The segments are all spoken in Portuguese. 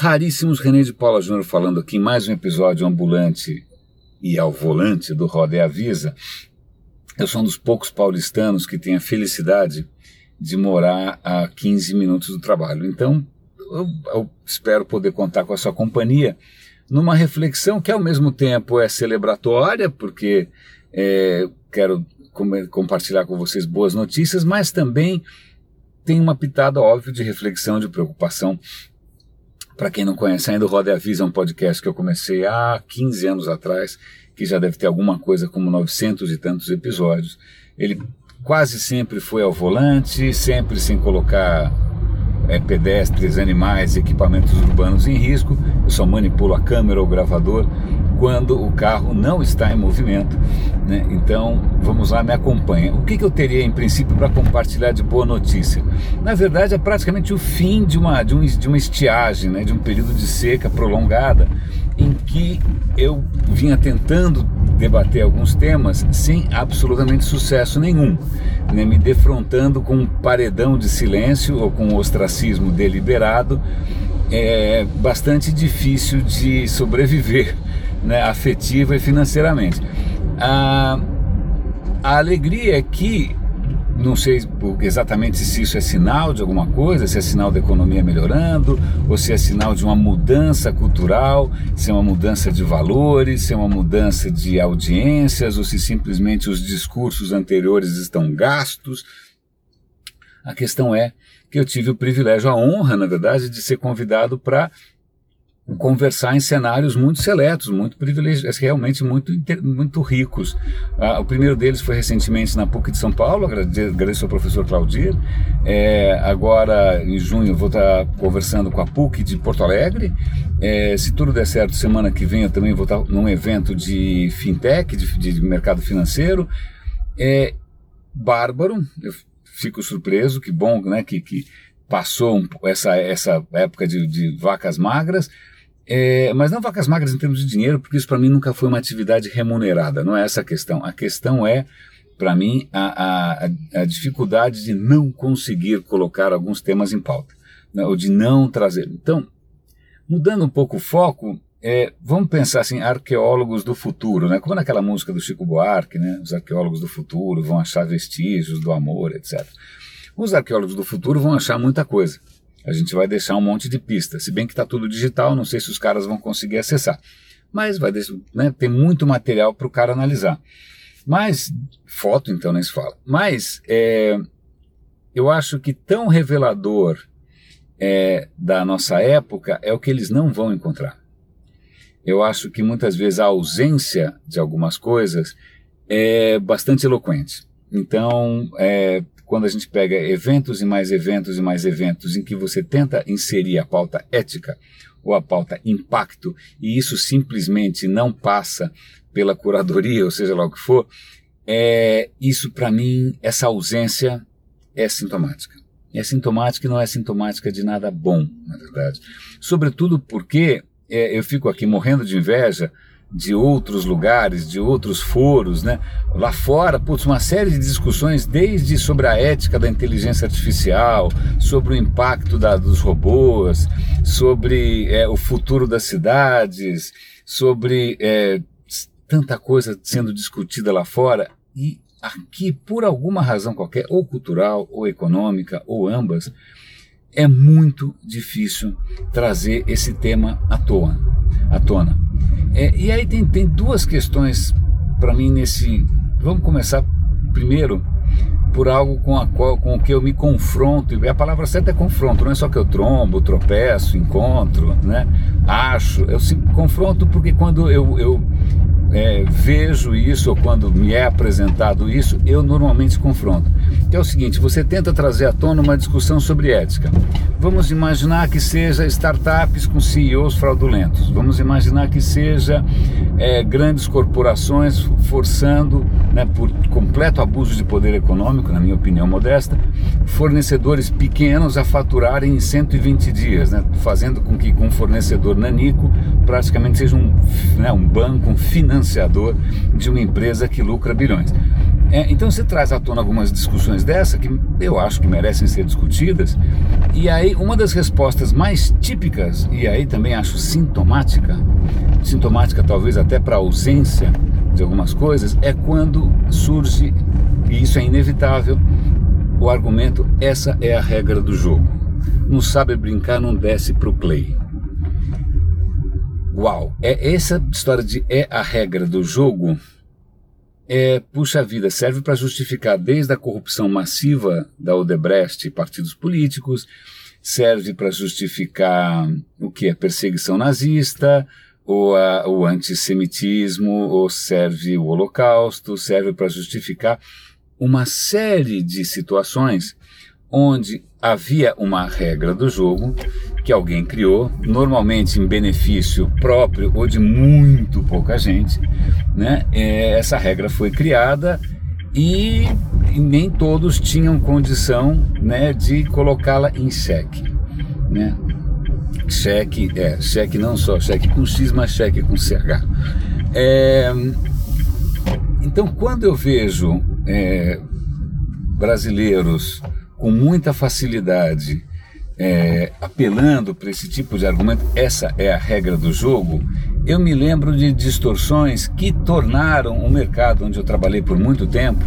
Raríssimos René de Paula Júnior falando aqui em mais um episódio ambulante e ao volante do Roda e Avisa. Eu sou um dos poucos paulistanos que tem a felicidade de morar a 15 minutos do trabalho. Então, eu, eu espero poder contar com a sua companhia numa reflexão que ao mesmo tempo é celebratória, porque é, quero com compartilhar com vocês boas notícias, mas também tem uma pitada óbvia de reflexão, de preocupação para quem não conhece ainda, o Roda e Avisa é um podcast que eu comecei há 15 anos atrás, que já deve ter alguma coisa como 900 e tantos episódios. Ele quase sempre foi ao volante, sempre sem colocar é, pedestres, animais, equipamentos urbanos em risco. Eu só manipulo a câmera ou o gravador quando o carro não está em movimento. Né? Então, vamos lá, me acompanha. O que, que eu teria, em princípio, para compartilhar de boa notícia? Na verdade, é praticamente o fim de uma, de, um, de uma estiagem, né? de um período de seca prolongada, em que eu vinha tentando debater alguns temas sem absolutamente sucesso nenhum, né? me defrontando com um paredão de silêncio ou com um ostracismo deliberado é bastante difícil de sobreviver né, afetiva e financeiramente. A, a alegria é que, não sei exatamente se isso é sinal de alguma coisa, se é sinal da economia melhorando, ou se é sinal de uma mudança cultural, se é uma mudança de valores, se é uma mudança de audiências, ou se simplesmente os discursos anteriores estão gastos. A questão é que eu tive o privilégio, a honra, na verdade, de ser convidado para conversar em cenários muito seletos, muito privilegiados, realmente muito, muito ricos. Ah, o primeiro deles foi recentemente na PUC de São Paulo, agradeço ao professor Claudir. É, agora, em junho, vou estar conversando com a PUC de Porto Alegre. É, se tudo der certo, semana que vem eu também vou estar num evento de fintech, de, de mercado financeiro. É bárbaro, eu fico surpreso, que bom né, que, que passou essa, essa época de, de vacas magras, é, mas não vacas magras em termos de dinheiro, porque isso para mim nunca foi uma atividade remunerada, não é essa a questão. A questão é, para mim, a, a, a, dificuldade de não conseguir colocar alguns temas em pauta, né, ou de não trazer. Então, mudando um pouco o foco, é, vamos pensar assim, arqueólogos do futuro, né? como naquela música do Chico Buarque, né? os arqueólogos do futuro vão achar vestígios do amor, etc. Os arqueólogos do futuro vão achar muita coisa. A gente vai deixar um monte de pista, se bem que está tudo digital, não sei se os caras vão conseguir acessar. Mas vai deixar, né, tem muito material para o cara analisar. Mas, foto então nem se fala. Mas, é, eu acho que tão revelador é, da nossa época é o que eles não vão encontrar. Eu acho que muitas vezes a ausência de algumas coisas é bastante eloquente. Então, é, quando a gente pega eventos e mais eventos e mais eventos em que você tenta inserir a pauta ética ou a pauta impacto e isso simplesmente não passa pela curadoria, ou seja lá o que for, é, isso para mim, essa ausência é sintomática. É sintomática e não é sintomática de nada bom, na verdade. Sobretudo porque é, eu fico aqui morrendo de inveja de outros lugares, de outros foros, né? Lá fora, putz, uma série de discussões, desde sobre a ética da inteligência artificial, sobre o impacto da, dos robôs, sobre é, o futuro das cidades, sobre é, tanta coisa sendo discutida lá fora. E aqui, por alguma razão qualquer, ou cultural, ou econômica, ou ambas, é muito difícil trazer esse tema à tona. À tona. É, e aí tem, tem duas questões para mim nesse. Vamos começar primeiro por algo com, a qual, com o que eu me confronto. E a palavra certa é confronto, não é só que eu trombo, tropeço, encontro, né? acho. Eu se confronto porque quando eu, eu é, vejo isso ou quando me é apresentado isso, eu normalmente confronto. Que é o seguinte: você tenta trazer à tona uma discussão sobre ética. Vamos imaginar que seja startups com CEOs fraudulentos. Vamos imaginar que seja é, grandes corporações forçando, né, por completo abuso de poder econômico, na minha opinião modesta, fornecedores pequenos a faturarem em 120 dias, né, fazendo com que um fornecedor nanico praticamente seja um, né, um banco, um financiador de uma empresa que lucra bilhões. É, então você traz à tona algumas discussões dessa que eu acho que merecem ser discutidas, E aí, uma das respostas mais típicas, e aí também acho sintomática, sintomática talvez até para a ausência de algumas coisas, é quando surge, e isso é inevitável, o argumento: essa é a regra do jogo. Não sabe brincar, não desce pro play. Uau! É essa história de é a regra do jogo é, puxa vida, serve para justificar desde a corrupção massiva da Odebrecht e partidos políticos, serve para justificar o que é perseguição nazista, ou a, o antissemitismo, ou serve o holocausto, serve para justificar uma série de situações onde havia uma regra do jogo que alguém criou, normalmente em benefício próprio ou de muito pouca gente, né? É, essa regra foi criada e, nem todos tinham condição, né, de colocá-la em xeque, né? Cheque, é, cheque não só cheque com X, mas cheque com CH. É, então, quando eu vejo é, brasileiros com muita facilidade é, apelando para esse tipo de argumento, essa é a regra do jogo, eu me lembro de distorções que tornaram o mercado onde eu trabalhei por muito tempo,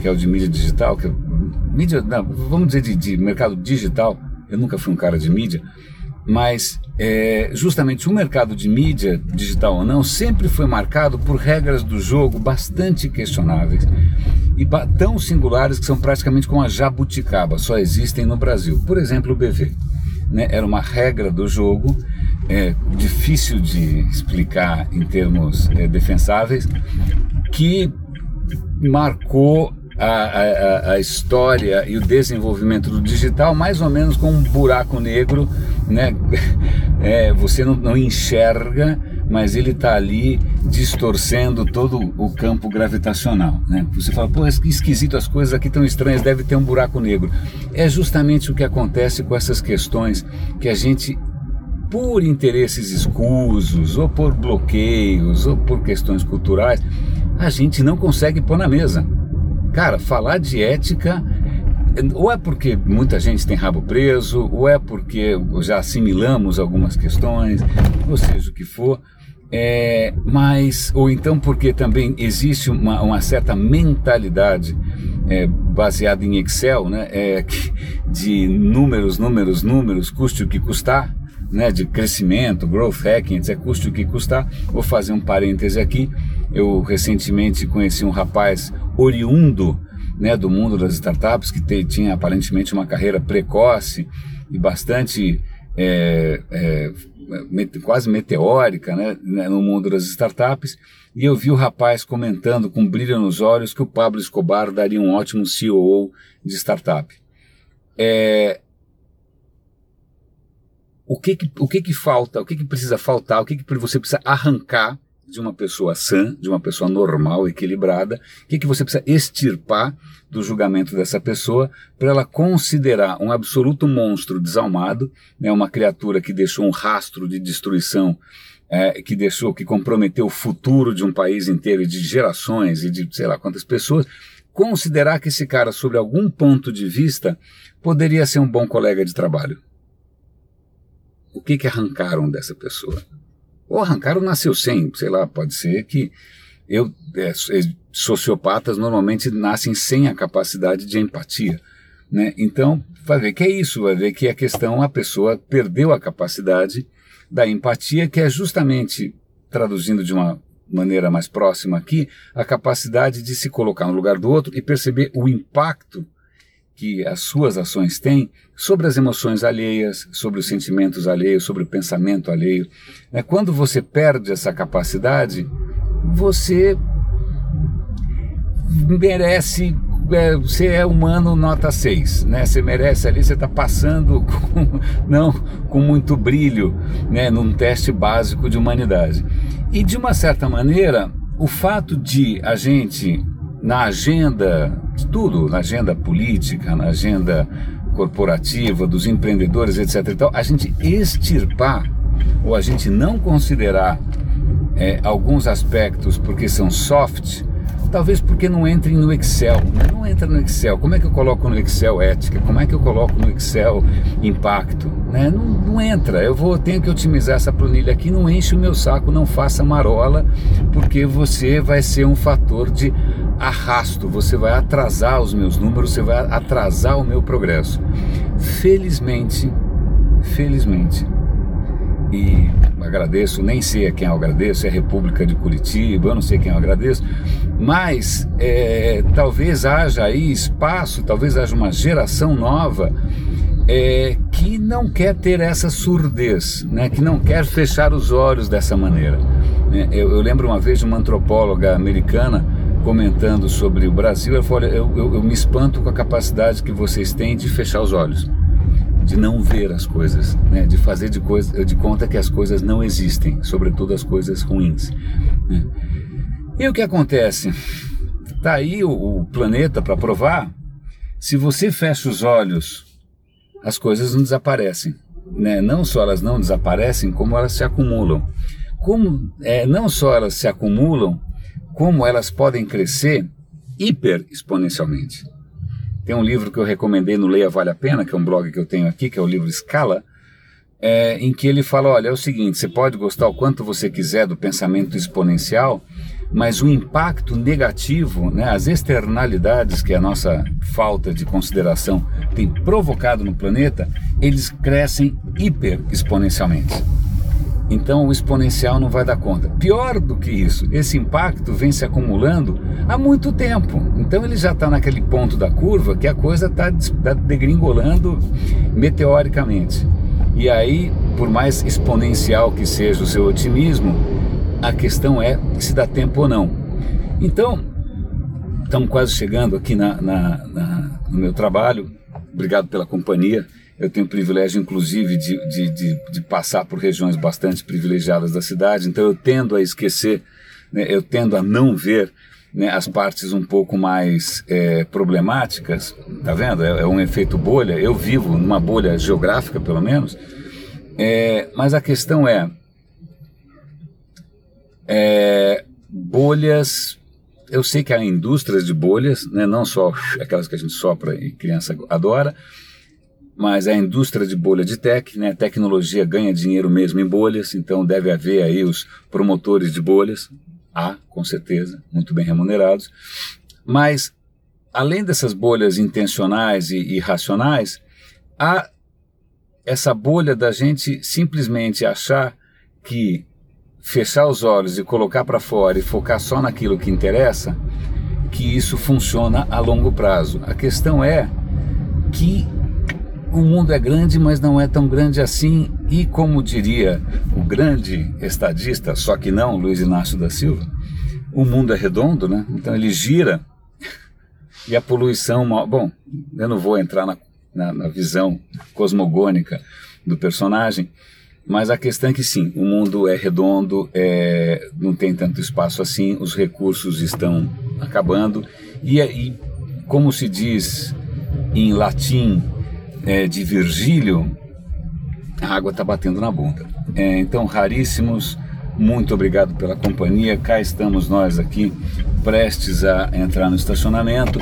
que é o de mídia digital, que é, mídia, não, vamos dizer de, de mercado digital, eu nunca fui um cara de mídia, mas é, justamente o mercado de mídia, digital ou não, sempre foi marcado por regras do jogo bastante questionáveis e tão singulares que são praticamente como a jabuticaba, só existem no Brasil. Por exemplo, o BV. Né? Era uma regra do jogo, é, difícil de explicar em termos é, defensáveis, que marcou a, a, a, história e o desenvolvimento do digital mais ou menos com um buraco negro, né? É, você não, não enxerga mas ele está ali distorcendo todo o campo gravitacional. Né? Você fala, pô, que esquisito, as coisas aqui tão estranhas, deve ter um buraco negro. É justamente o que acontece com essas questões que a gente, por interesses escusos, ou por bloqueios, ou por questões culturais, a gente não consegue pôr na mesa. Cara, falar de ética ou é porque muita gente tem rabo preso, ou é porque já assimilamos algumas questões, ou seja o que for, é, mas, ou então porque também existe uma, uma certa mentalidade é, baseada em Excel, né, é, de números, números, números, custe o que custar, né, de crescimento, growth hacking, é custe o que custar. Vou fazer um parêntese aqui. Eu recentemente conheci um rapaz oriundo né, do mundo das startups que te, tinha aparentemente uma carreira precoce e bastante é, é, quase meteórica né, né, no mundo das startups, e eu vi o rapaz comentando com brilho nos olhos que o Pablo Escobar daria um ótimo CEO de startup. É, o que que, o que que falta, o que que precisa faltar, o que que você precisa arrancar de uma pessoa sã, de uma pessoa normal, equilibrada, o que, que você precisa extirpar do julgamento dessa pessoa para ela considerar um absoluto monstro desalmado, né, uma criatura que deixou um rastro de destruição, é, que deixou, que comprometeu o futuro de um país inteiro e de gerações e de sei lá quantas pessoas, considerar que esse cara, sobre algum ponto de vista, poderia ser um bom colega de trabalho. O que, que arrancaram dessa pessoa? Ou arrancaram nasceu sem, sei lá, pode ser que eu, é, é, sociopatas normalmente nascem sem a capacidade de empatia. Né? Então, vai ver que é isso, vai ver que a questão, a pessoa perdeu a capacidade da empatia, que é justamente, traduzindo de uma maneira mais próxima aqui, a capacidade de se colocar no lugar do outro e perceber o impacto que as suas ações têm sobre as emoções alheias, sobre os sentimentos alheios, sobre o pensamento alheio. É, quando você perde essa capacidade, você merece é, você é humano nota 6, né? Você merece ali, você está passando com, não, com muito brilho, né? Num teste básico de humanidade. E de uma certa maneira, o fato de a gente na agenda de tudo, na agenda política, na agenda corporativa, dos empreendedores, etc. Então, a gente extirpar ou a gente não considerar é, alguns aspectos porque são soft, talvez porque não entrem no Excel. Não entra no Excel. Como é que eu coloco no Excel ética? Como é que eu coloco no Excel impacto? Né? Não, não, entra. Eu vou tenho que otimizar essa planilha aqui. Não enche o meu saco, não faça marola, porque você vai ser um fator de arrasto. Você vai atrasar os meus números, você vai atrasar o meu progresso. Felizmente, felizmente e agradeço, nem sei a quem eu agradeço, é a República de Curitiba, eu não sei quem eu agradeço, mas é, talvez haja aí espaço, talvez haja uma geração nova é, que não quer ter essa surdez, né, que não quer fechar os olhos dessa maneira. É, eu, eu, lembro uma vez de uma antropóloga americana comentando sobre o Brasil, ela falou, eu, eu, eu me espanto com a capacidade que vocês têm de fechar os olhos de não ver as coisas, né? de fazer de, coisa, de conta que as coisas não existem, sobretudo as coisas ruins. Né? E o que acontece? Está aí o, o planeta para provar. Se você fecha os olhos, as coisas não desaparecem. Né? Não só elas não desaparecem, como elas se acumulam. Como é, não só elas se acumulam, como elas podem crescer hiper exponencialmente. Tem um livro que eu recomendei no Leia Vale a Pena, que é um blog que eu tenho aqui, que é o livro Escala, é, em que ele fala: olha, é o seguinte, você pode gostar o quanto você quiser do pensamento exponencial, mas o impacto negativo, né, as externalidades que a nossa falta de consideração tem provocado no planeta, eles crescem hiper exponencialmente. Então o exponencial não vai dar conta. Pior do que isso, esse impacto vem se acumulando há muito tempo. Então ele já está naquele ponto da curva que a coisa está tá degringolando meteoricamente. E aí, por mais exponencial que seja o seu otimismo, a questão é se dá tempo ou não. Então, estamos quase chegando aqui na, na, na, no meu trabalho. Obrigado pela companhia. Eu tenho o privilégio, inclusive, de, de, de, de, passar por regiões bastante privilegiadas da cidade, então eu tendo a esquecer, né, eu tendo a não ver né, as partes um pouco mais é, problemáticas, tá vendo? É, é, um efeito bolha. Eu vivo numa bolha geográfica, pelo menos, é, mas a questão é, é bolhas. Eu sei que há indústrias de bolhas, né, não só aquelas que a gente sopra e criança adora, mas a indústria de bolha de tech, né, tecnologia ganha dinheiro mesmo em bolhas, então deve haver aí os promotores de bolhas, há, com certeza, muito bem remunerados, mas além dessas bolhas intencionais e irracionais, há essa bolha da gente simplesmente achar que fechar os olhos e colocar para fora e focar só naquilo que interessa, que isso funciona a longo prazo. A questão é que o mundo é grande, mas não é tão grande assim. E como diria o grande estadista, só que não, Luiz Inácio da Silva, o mundo é redondo, né? Então ele gira e a poluição. Bom, eu não vou entrar na, na, na visão cosmogônica do personagem, mas a questão é que sim, o mundo é redondo, é, não tem tanto espaço assim, os recursos estão acabando e, e como se diz em latim é, de Virgílio, a água está batendo na bunda. É, então, raríssimos, muito obrigado pela companhia. Cá estamos nós aqui, prestes a entrar no estacionamento.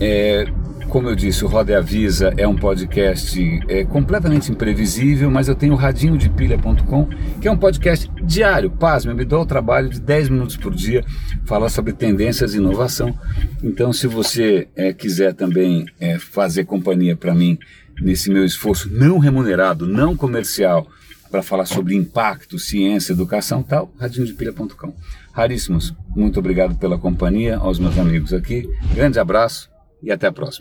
É, como eu disse, o Roda Avisa é um podcast é, completamente imprevisível, mas eu tenho o radinho de pilha.com, que é um podcast diário. Pasme, me dou o trabalho de 10 minutos por dia falar sobre tendências e inovação. Então, se você é, quiser também é, fazer companhia para mim nesse meu esforço não remunerado, não comercial, para falar sobre impacto, ciência, educação tal, radinhodepilha.com. Raríssimos, muito obrigado pela companhia, aos meus amigos aqui, grande abraço e até a próxima.